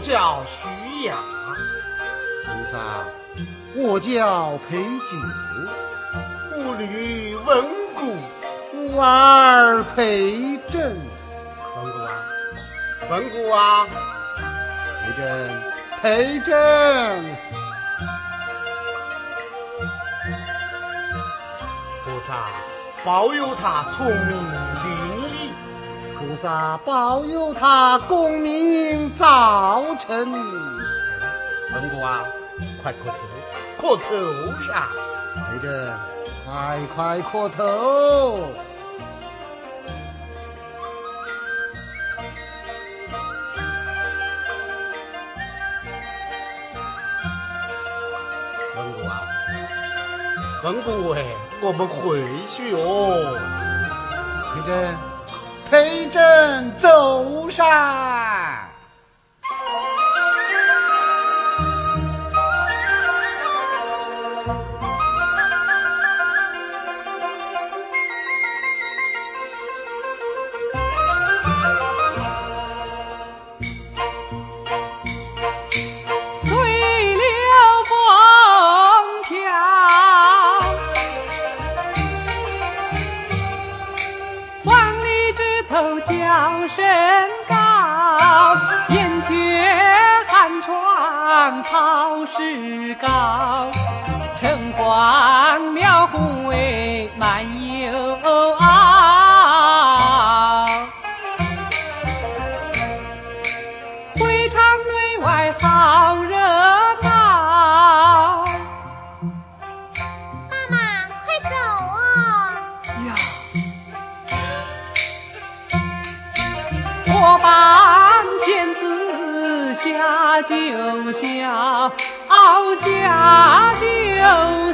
我叫徐雅，菩萨，我叫裴九，吾女文姑，吾儿裴震，文姑啊，文姑啊，裴震，裴震，菩萨保佑他聪明。菩萨保佑他功名早成。文谷啊，快磕头！磕头上！培根，快快磕头！文谷啊，文谷哎，我们回去哟。培根。陪朕走山。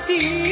家。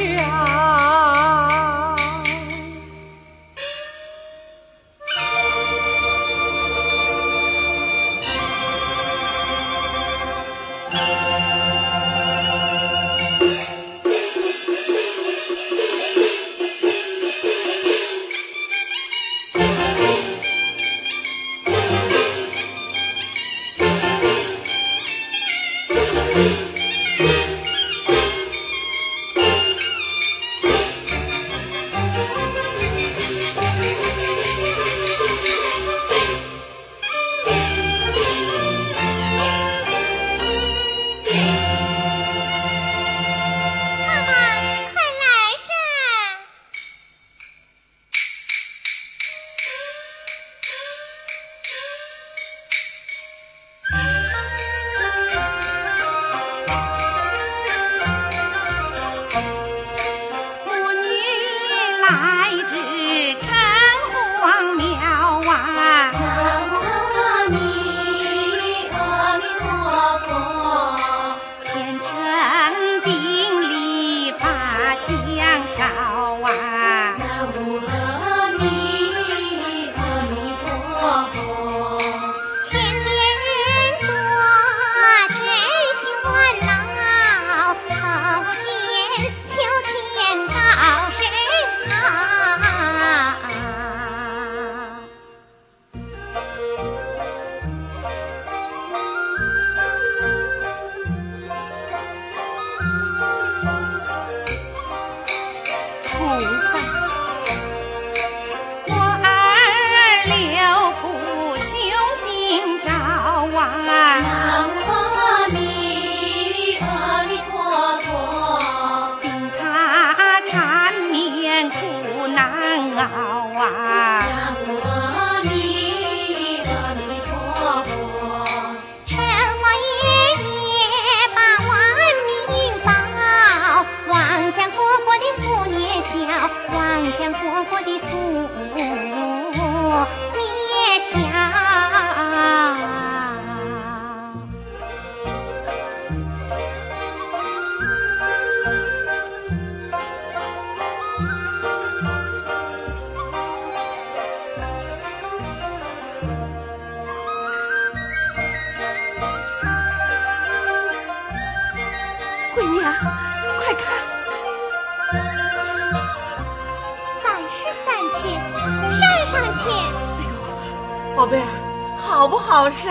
好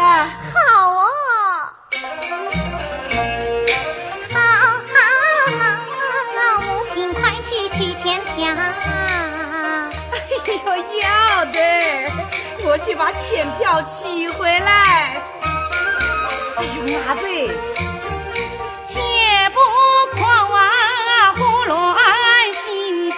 哦，好好好，母亲快去取钱票。哎呦，要得，我去把钱票取回来。哎呦，阿翠，戒不狂妄，胡乱行走。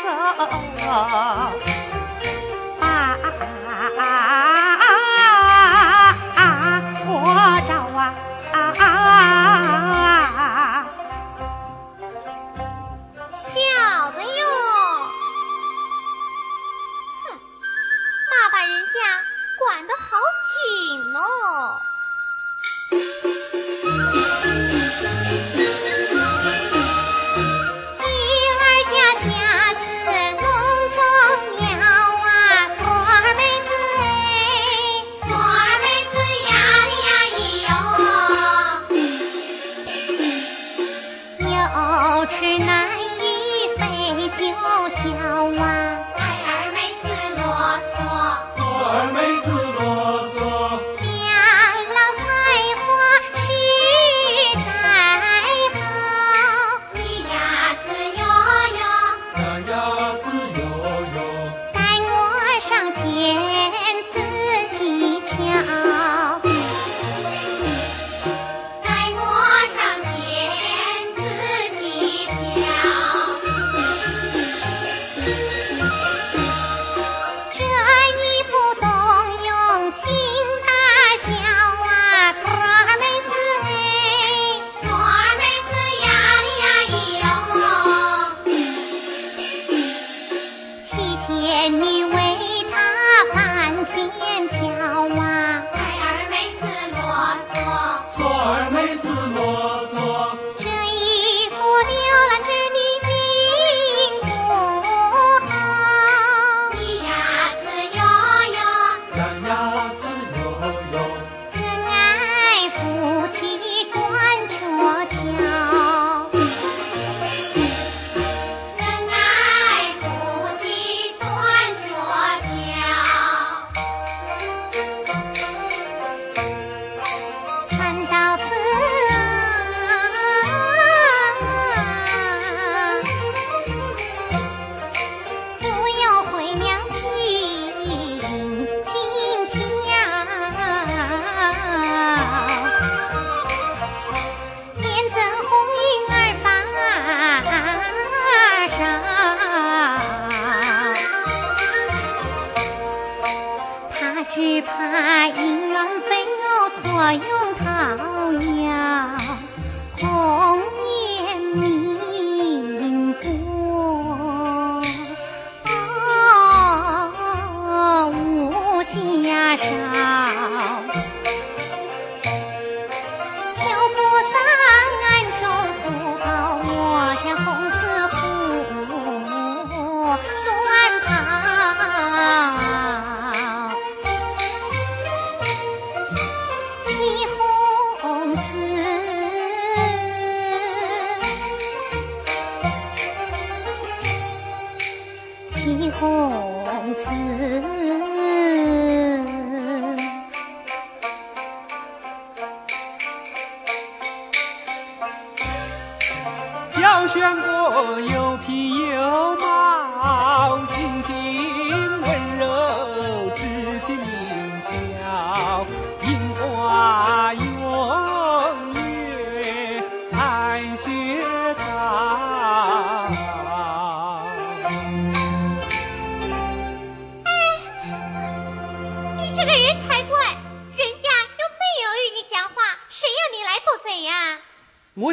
全国有品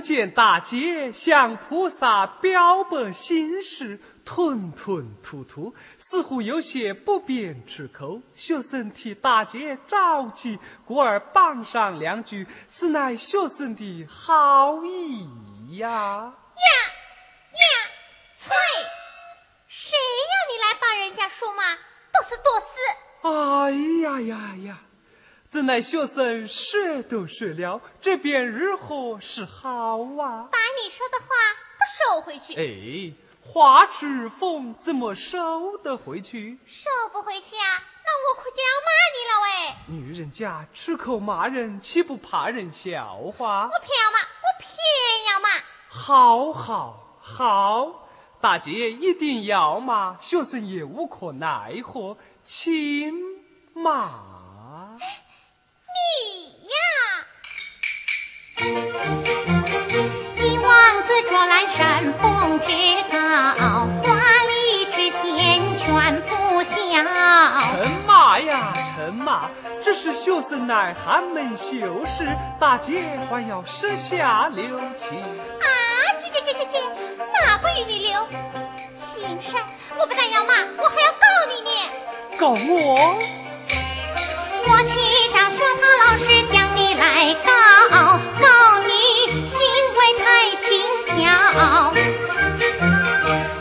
走。大姐向菩萨表白心事，吞吞吐吐，似乎有些不便出口。学生替大姐着急，故而帮上两句，此乃学生的好意呀。呀呀，翠，谁让你来帮人家说嘛？多是多事。哎呀呀呀！怎奈学生说都说了，这便如何是好啊？把你说的话都收回去。哎，话出风怎么收得回去？收不回去啊？那我可就要骂你了喂！女人家出口骂人，岂不怕人笑话？我偏要骂，我偏要骂。好好好，大姐一定要骂，学生也无可奈何，请嘛。你呀，你王子卓兰山峰之高，华丽之贤全不孝。臣马呀，陈马，这是学生乃寒门秀士，大姐还要舍下留情。啊，姐姐姐姐姐，哪个与你留？青山，我不但要骂，我还要告你呢。告我？我去找学堂老师将你来告，告你行为太轻佻，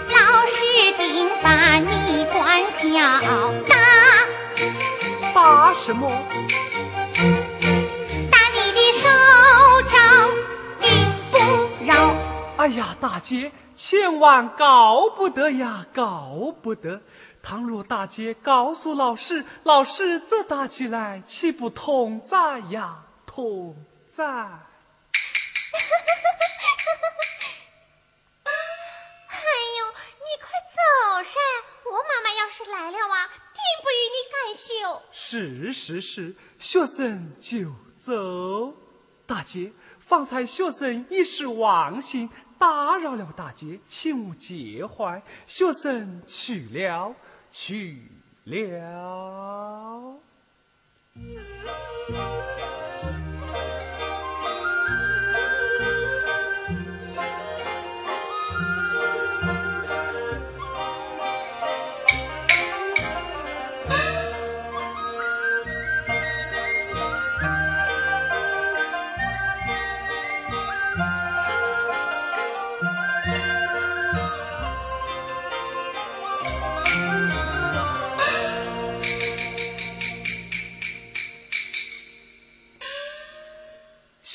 老师定把你管教打打什么？打你的手掌并不饶。哎呀，大姐，千万告不得呀，告不得！倘若大姐告诉老师，老师责打起来，岂不痛哉呀？痛哉！哎呦，你快走噻！我妈妈要是来了啊，定不与你干休。是是是，学生就走。大姐，方才学生一时忘形，打扰了大姐，请勿介怀。学生去了，去了。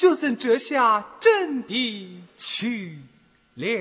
就算折下真的去了。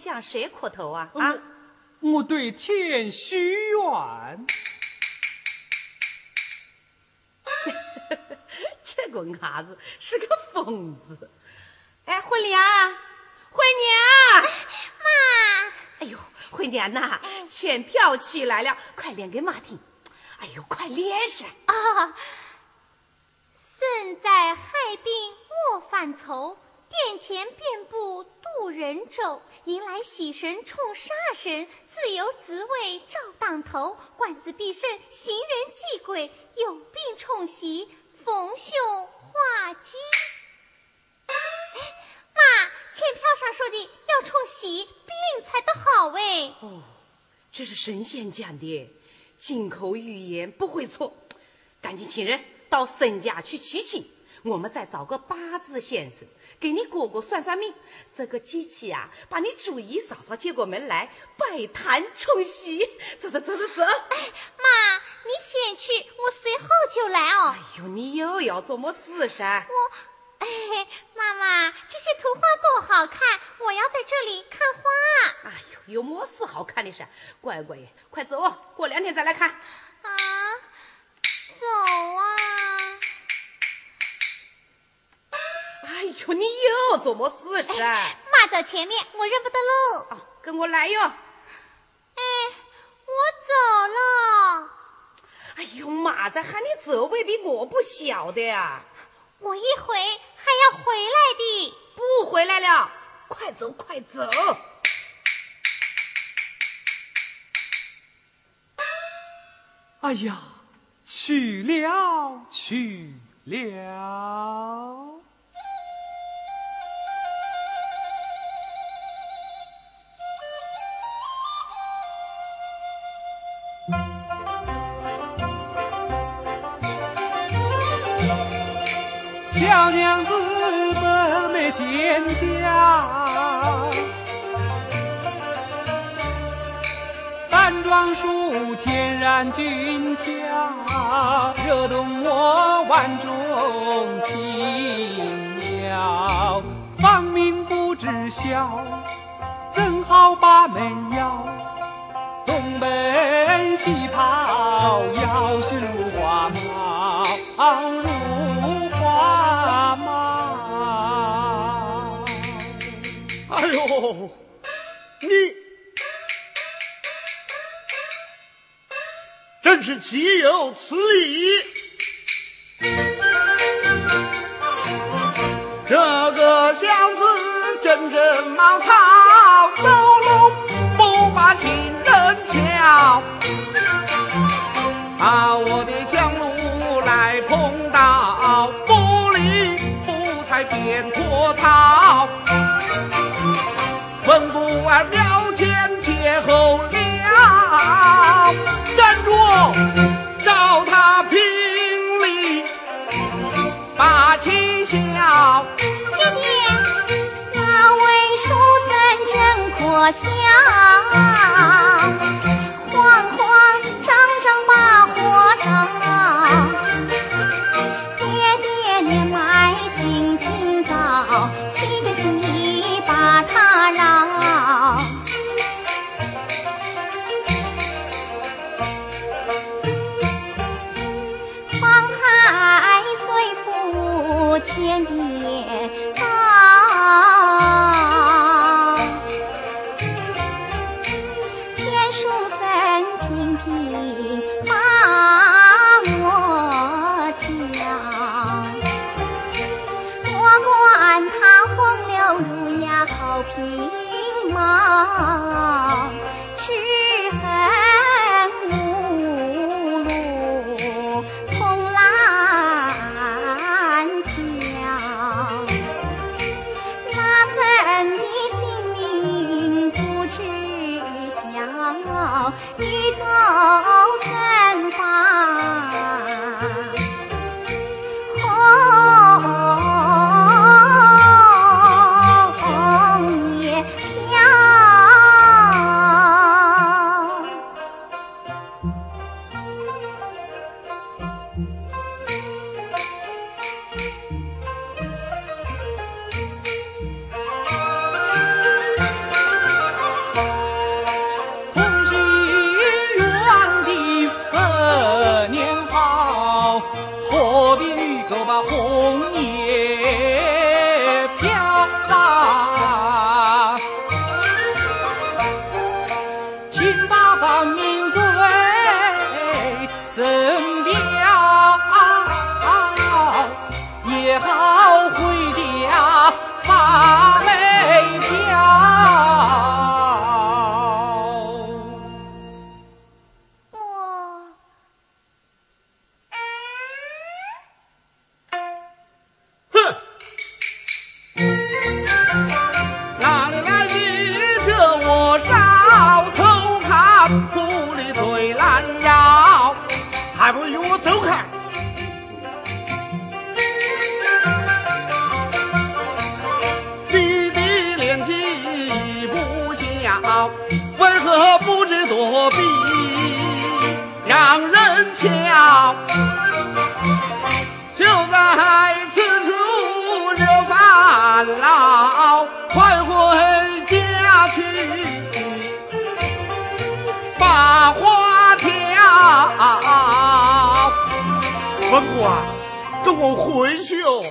向谁磕头啊？啊，我对天许愿。这个伢子是个疯子。哎，慧娘，慧娘，妈，哎呦，慧娘呐，钱票起来了，快练给妈听。哎呦，快练上！啊！身在海滨莫犯愁，殿前遍布渡人舟。迎来喜神冲煞神，自由滋味照当头。官司必胜，行人忌鬼，有病冲喜，逢凶化吉。妈，欠票上说的要冲喜，病才得好哎。哦，这是神仙讲的，金口玉言不会错。赶紧请人到沈家去取亲，我们再找个八字先生给你哥哥算算命。这个机器啊，把你主姨嫂嫂接过门来，摆摊冲喜。走走走走走。哎妈，你先去，我随后就来哦。哎呦，你又要做么事噻？我，哎，妈妈，这些图画多好看，我要在这里看花。哎呦，有么事好看的噻？乖乖，快走哦，过两天再来看。啊，走啊！哎呦，你又做么事噻？妈走前面，我认不得路。哦，跟我来哟。哎，我走了。哎呦，马在喊你走，未必我不晓得呀。我一回还要回来的。不回来了，快走快走。哎呀，去去了，去了。小娘子本没见家，单装束天然俊俏，惹动我万种情妙。芳名不知晓，怎好把妹要？东奔西跑，要是如花帽，你真是岂有此理！这个小子阵阵茅草，走路不把行人瞧，笑。爹爹，那位书生真可笑，慌慌张张把火着，爹爹年迈心情糟，气个请一道把红叶飘啊？请把芳名对赠表，也好嘴拦腰，还不与我走开！你的年纪不小，为何不知躲避，让人瞧？花挑。文虎啊，跟我回去哦。